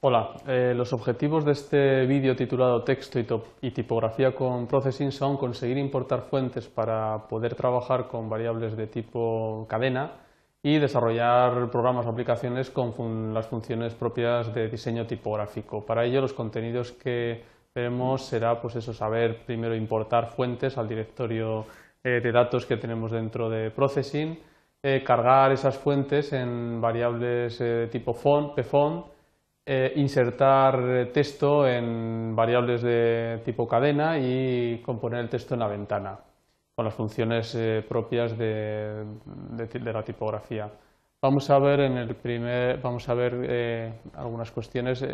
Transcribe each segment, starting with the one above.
Hola, eh, los objetivos de este vídeo titulado Texto y, tipografía con Processing son conseguir importar fuentes para poder trabajar con variables de tipo cadena y desarrollar programas o aplicaciones con las funciones propias de diseño tipográfico. Para ello los contenidos que veremos será pues eso, saber primero importar fuentes al directorio eh, de datos que tenemos dentro de Processing, eh, cargar esas fuentes en variables de tipo font, pfont, eh, insertar texto en variables de tipo cadena y componer el texto en la ventana con las funciones eh, propias de, la tipografía. Vamos a ver en el primer, vamos a ver eh, algunas cuestiones.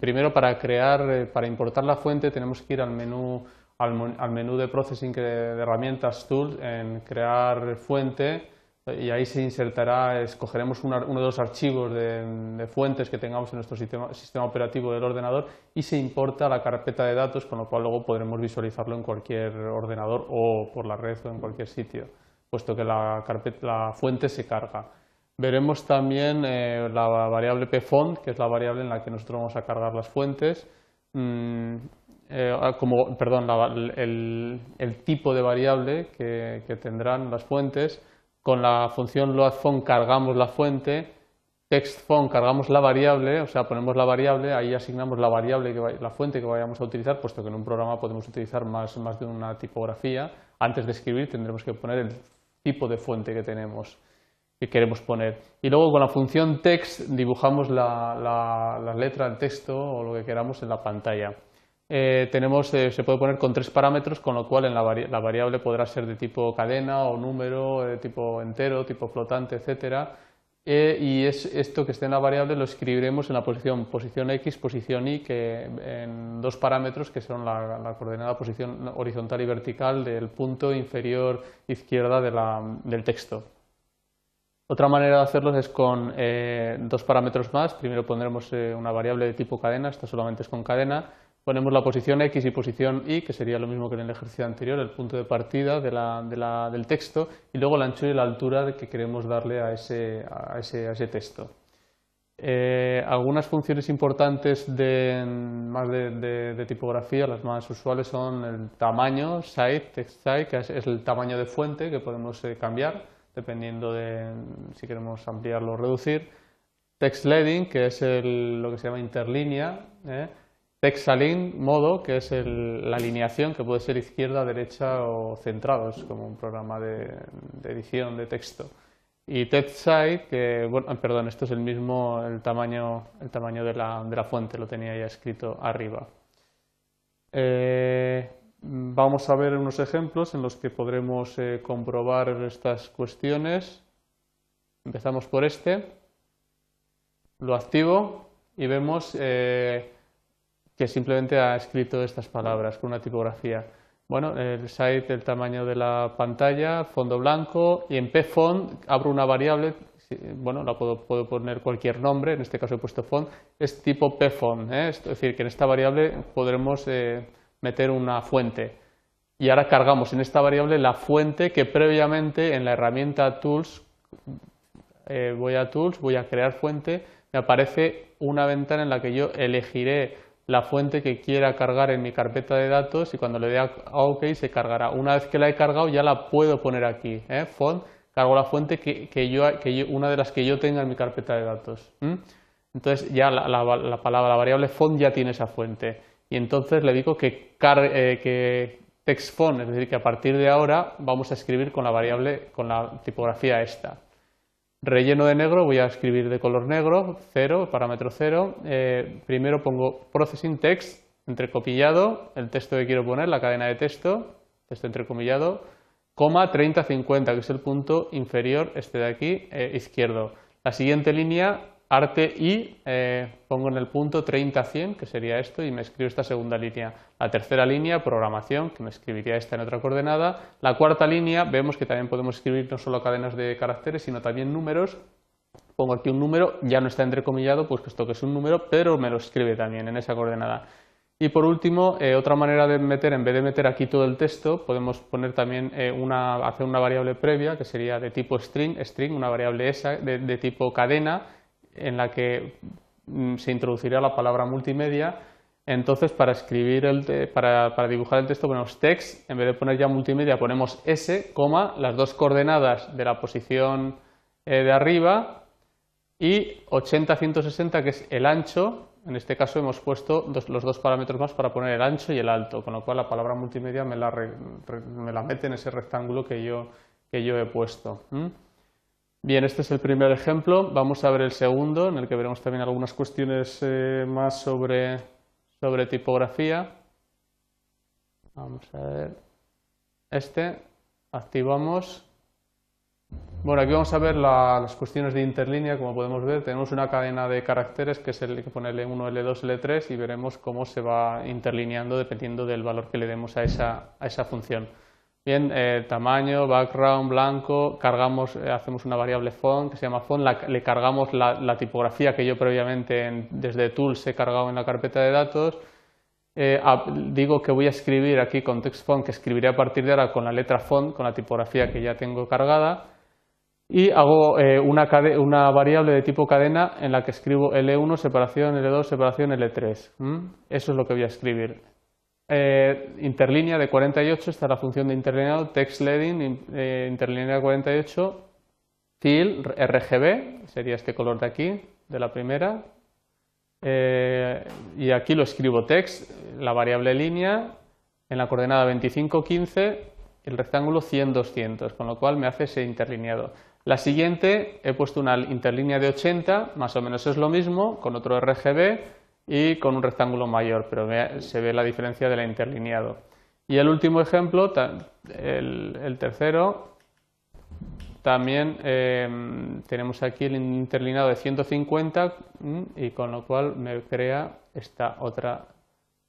Primero, para crear, para importar la fuente, tenemos que ir al menú, al, menú de processing de, de herramientas tools en crear fuente y ahí se insertará, escogeremos uno de los archivos de, fuentes que tengamos en nuestro sistema, sistema, operativo del ordenador y se importa la carpeta de datos, con lo cual luego podremos visualizarlo en cualquier ordenador o por la red o en cualquier sitio, puesto que la, la fuente se carga. Veremos también eh, la variable pfont, que es la variable en la que nosotros vamos a cargar las fuentes, mm, eh, como, perdón, el, tipo de variable que tendrán las fuentes, con la función loadFont cargamos la fuente, textFont cargamos la variable, o sea, ponemos la variable, ahí asignamos la variable, que la fuente que vayamos a utilizar, puesto que en un programa podemos utilizar más, más de una tipografía. Antes de escribir tendremos que poner el tipo de fuente que tenemos que queremos poner. Y luego con la función text dibujamos la, la, la letra, el texto o lo que queramos en la pantalla. Eh, tenemos, eh, se puede poner con tres parámetros, con lo cual en la, variable podrá ser de tipo cadena o número, de tipo entero, tipo flotante, etcétera. Eh, y es esto que esté en la variable lo escribiremos en la posición posición x, posición y, que en dos parámetros que son la, coordenada posición horizontal y vertical del punto inferior izquierda del texto. Otra manera de hacerlo es con dos parámetros más. Primero pondremos una variable de tipo cadena, esta solamente es con cadena, ponemos la posición X y posición Y, que sería lo mismo que en el ejercicio anterior, el punto de partida del texto, y luego la anchura y la altura que queremos darle a ese, texto. Eh, algunas funciones importantes de, más de, tipografía, las más usuales son el tamaño, size, text size, que es, el tamaño de fuente que podemos eh, cambiar dependiendo de si queremos ampliarlo o reducir. Text leading, que es lo que se llama interlínea, eh, Texalign modo, que es la alineación, que puede ser izquierda, derecha o centrado, es como un programa de, edición de texto. Y TextSize, que, bueno, perdón, esto es el mismo, el tamaño, el tamaño de, la, de la fuente, lo tenía ya escrito arriba. Eh, vamos a ver unos ejemplos en los que podremos eh, comprobar estas cuestiones. Empezamos por este, lo activo y vemos eh, que simplemente ha escrito estas palabras con una tipografía. Bueno, el site, el tamaño de la pantalla, fondo blanco y en pfont abro una variable, bueno, la puedo, puedo poner cualquier nombre, en este caso he puesto font, es tipo pfont, ¿eh? es decir, que en esta variable podremos eh, meter una fuente. Y ahora cargamos en esta variable la fuente que previamente en la herramienta Tools, eh, voy a Tools, voy a crear fuente, me aparece una ventana en la que yo elegiré la fuente que quiera cargar en mi carpeta de datos y cuando le dé a OK se cargará. Una vez que la he cargado ya la puedo poner aquí. ¿eh? Font, cargo la fuente que, yo, que una de las que yo tenga en mi carpeta de datos. Entonces ya la, la, palabra, la variable font ya tiene esa fuente. Y entonces le digo que, eh, que text font, es decir, que a partir de ahora vamos a escribir con la variable, con la tipografía esta. Relleno de negro, voy a escribir de color negro, cero, parámetro cero. Eh, primero pongo processing text, entrecopillado, el texto que quiero poner, la cadena de texto, texto entrecomillado, coma 3050, que es el punto inferior, este de aquí, eh, izquierdo. La siguiente línea arte y eh, pongo en el punto 30-100, que sería esto, y me escribo esta segunda línea. La tercera línea, programación, que me escribiría esta en otra coordenada. La cuarta línea, vemos que también podemos escribir no solo cadenas de caracteres, sino también números. Pongo aquí un número, ya no está entrecomillado, pues esto que es un número, pero me lo escribe también en esa coordenada. Y por último, eh, otra manera de meter, en vez de meter aquí todo el texto, podemos poner también eh, una, hacer una variable previa, que sería de tipo string, string, una variable esa, de tipo cadena, en la que mm, se introduciría la palabra multimedia. Entonces, para escribir el para, dibujar el texto ponemos text, en vez de poner ya multimedia ponemos S, coma, las dos coordenadas de la posición eh, de arriba y 80-160 que es el ancho. En este caso hemos puesto los dos parámetros más para poner el ancho y el alto, con lo cual la palabra multimedia me la, me la mete en ese rectángulo que yo, que yo he puesto. Bien, este es el primer ejemplo. Vamos a ver el segundo, en el que veremos también algunas cuestiones eh, más sobre, sobre tipografía. Vamos a ver. Este, activamos. Bueno, aquí vamos a ver las cuestiones de interlínea, como podemos ver. Tenemos una cadena de caracteres que es el que pone L1, L2, L3 y veremos cómo se va interlineando dependiendo del valor que le demos a esa, a esa función. Bien, eh, tamaño, background, blanco, cargamos, eh, hacemos una variable font que se llama font, le cargamos la, tipografía que yo previamente desde Tools he cargado en la carpeta de datos. Eh, digo que voy a escribir aquí con text font, que escribiré a partir de ahora con la letra font, con la tipografía que ya tengo cargada. Y hago una, una, variable de tipo cadena en la que escribo L1, separación, L2, separación, L3. Eso es lo que voy a escribir. Eh, interlínea de 48, está la función de interlineado, text leading, eh, interlínea de 48, fill, RGB, sería este color de aquí, de la primera, eh, y aquí lo escribo text, la variable línea, en la coordenada 25, 15, el rectángulo 100, 200, con lo cual me hace ese interlineado. La siguiente he puesto una interlínea de 80, más o menos es lo mismo, con otro RGB, y con un rectángulo mayor, pero se ve la diferencia del interlineado. Y el último ejemplo, el, tercero, también em, tenemos aquí el interlineado de 150 mm, y con lo cual me crea esta otra,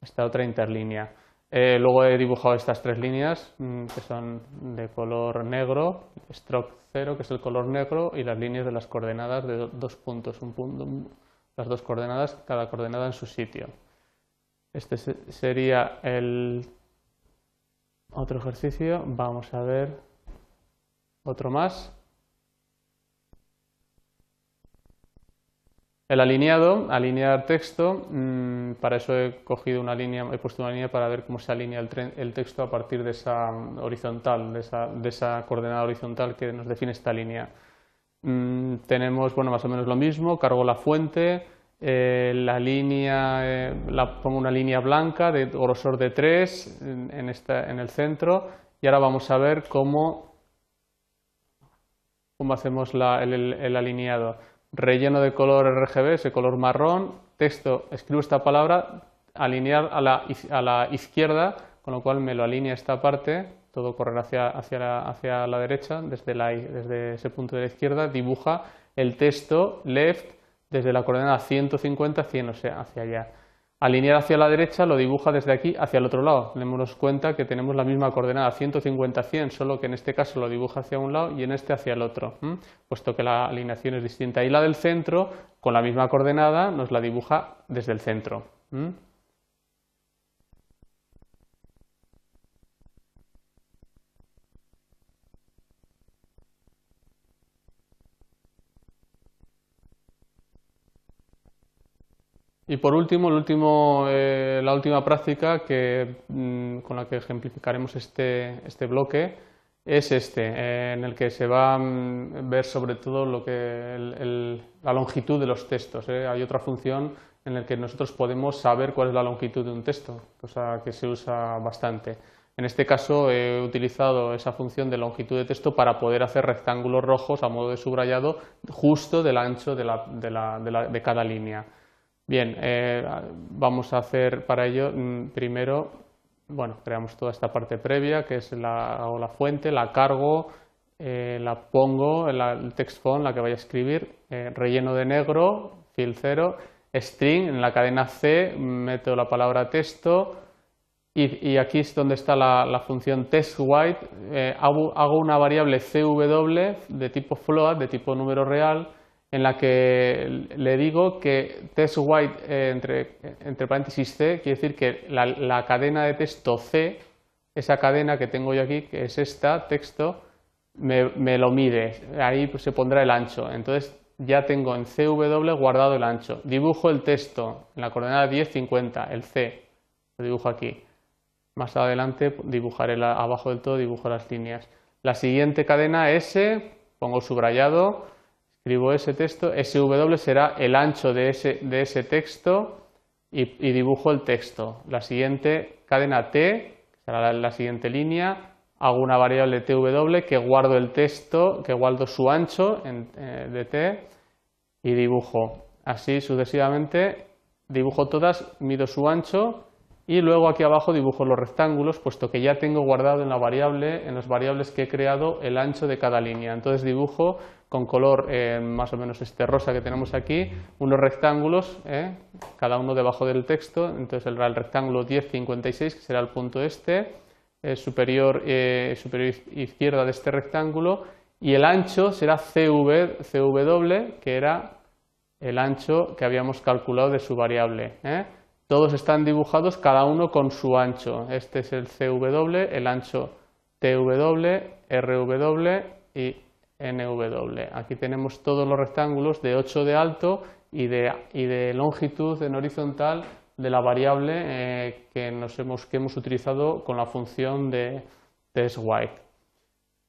esta otra interlínea. Eh, luego he dibujado estas tres líneas mm, que son de color negro, stroke 0 que es el color negro y las líneas de las coordenadas de dos puntos, un punto, las dos coordenadas, cada coordenada en su sitio. Este sería el otro ejercicio. Vamos a ver otro más. El alineado, alinear texto, mm, para eso he cogido una línea, he puesto una línea para ver cómo se alinea el, texto a partir de esa horizontal, de esa, de esa coordenada horizontal que nos define esta línea. Mm, tenemos bueno, más o menos lo mismo, cargo la fuente, eh, la línea, eh, la, pongo una línea blanca de grosor de 3 en, en, el centro y ahora vamos a ver cómo, cómo hacemos el, el, alineado. Relleno de color RGB, ese color marrón, texto, escribo esta palabra, alinear a la, a la izquierda, con lo cual me lo alinea esta parte todo correr hacia, la derecha, desde, la, desde ese punto de la izquierda, dibuja el texto left desde la coordenada 150, 100, o sea, hacia allá. Alinear hacia la derecha lo dibuja desde aquí hacia el otro lado. Démonos cuenta que tenemos la misma coordenada 150, 100, solo que en este caso lo dibuja hacia un lado y en este hacia el otro, puesto que la alineación es distinta. Y la del centro, con la misma coordenada, nos la dibuja desde el centro. Y por último, el último, eh, la última práctica que, mm, con la que ejemplificaremos este, este bloque es este, eh, en el que se va a mm, ver sobre todo lo que la longitud de los textos. ¿eh? Hay otra función en la que nosotros podemos saber cuál es la longitud de un texto, cosa que se usa bastante. En este caso he utilizado esa función de longitud de texto para poder hacer rectángulos rojos a modo de subrayado justo del ancho de, la, de, la, de cada línea. Bien, eh, vamos a hacer para ello mm, primero, bueno, creamos toda esta parte previa que es la, hago la fuente, la cargo, eh, la pongo el text font, la que vaya a escribir, eh, relleno de negro, fill 0, string, en la cadena C meto la palabra texto y, aquí es donde está la, función textWhite, hago, hago, una variable cw de tipo float, de tipo número real, en la que le digo que test white eh, entre, entre, paréntesis C quiere decir que la, cadena de texto C, esa cadena que tengo yo aquí, que es esta, texto, me, lo mide, ahí pues, se pondrá el ancho. Entonces ya tengo en CW guardado el ancho. Dibujo el texto en la coordenada 10, 50, el C, lo dibujo aquí. Más adelante dibujaré abajo del todo, dibujo las líneas. La siguiente cadena S, pongo subrayado, escribo ese texto, SW será el ancho de ese, de ese texto y, dibujo el texto. La siguiente cadena T, será la, siguiente línea, hago una variable tw que guardo el texto, que guardo su ancho eh, de t y dibujo. Así sucesivamente, dibujo todas, mido su ancho y luego aquí abajo dibujo los rectángulos, puesto que ya tengo guardado en la variable, en las variables que he creado, el ancho de cada línea. Entonces dibujo con color eh, más o menos este rosa que tenemos aquí, unos rectángulos, eh, cada uno debajo del texto. Entonces el, rectángulo 1056, que será el punto este, eh, superior, superior izquierda de este rectángulo, y el ancho será CV, CW, que era el ancho que habíamos calculado de su variable. Todos están dibujados cada uno con su ancho. Este es el CW, el ancho TW, RW y NW. Aquí tenemos todos los rectángulos de 8 de alto y de, y de longitud en horizontal de la variable eh, que, nos hemos, que hemos utilizado con la función de test_white.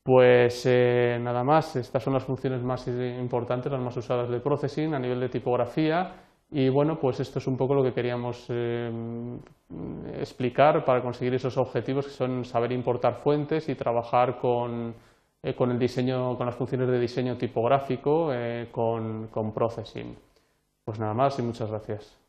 Pues eh, nada más, estas son las funciones más importantes, las más usadas de processing a nivel de tipografía y bueno, pues esto es un poco lo que queríamos eh, explicar para conseguir esos objetivos que son saber importar fuentes y trabajar con, eh, con el diseño, con las funciones de diseño tipográfico, eh, con, con processing. Pues nada más y muchas gracias.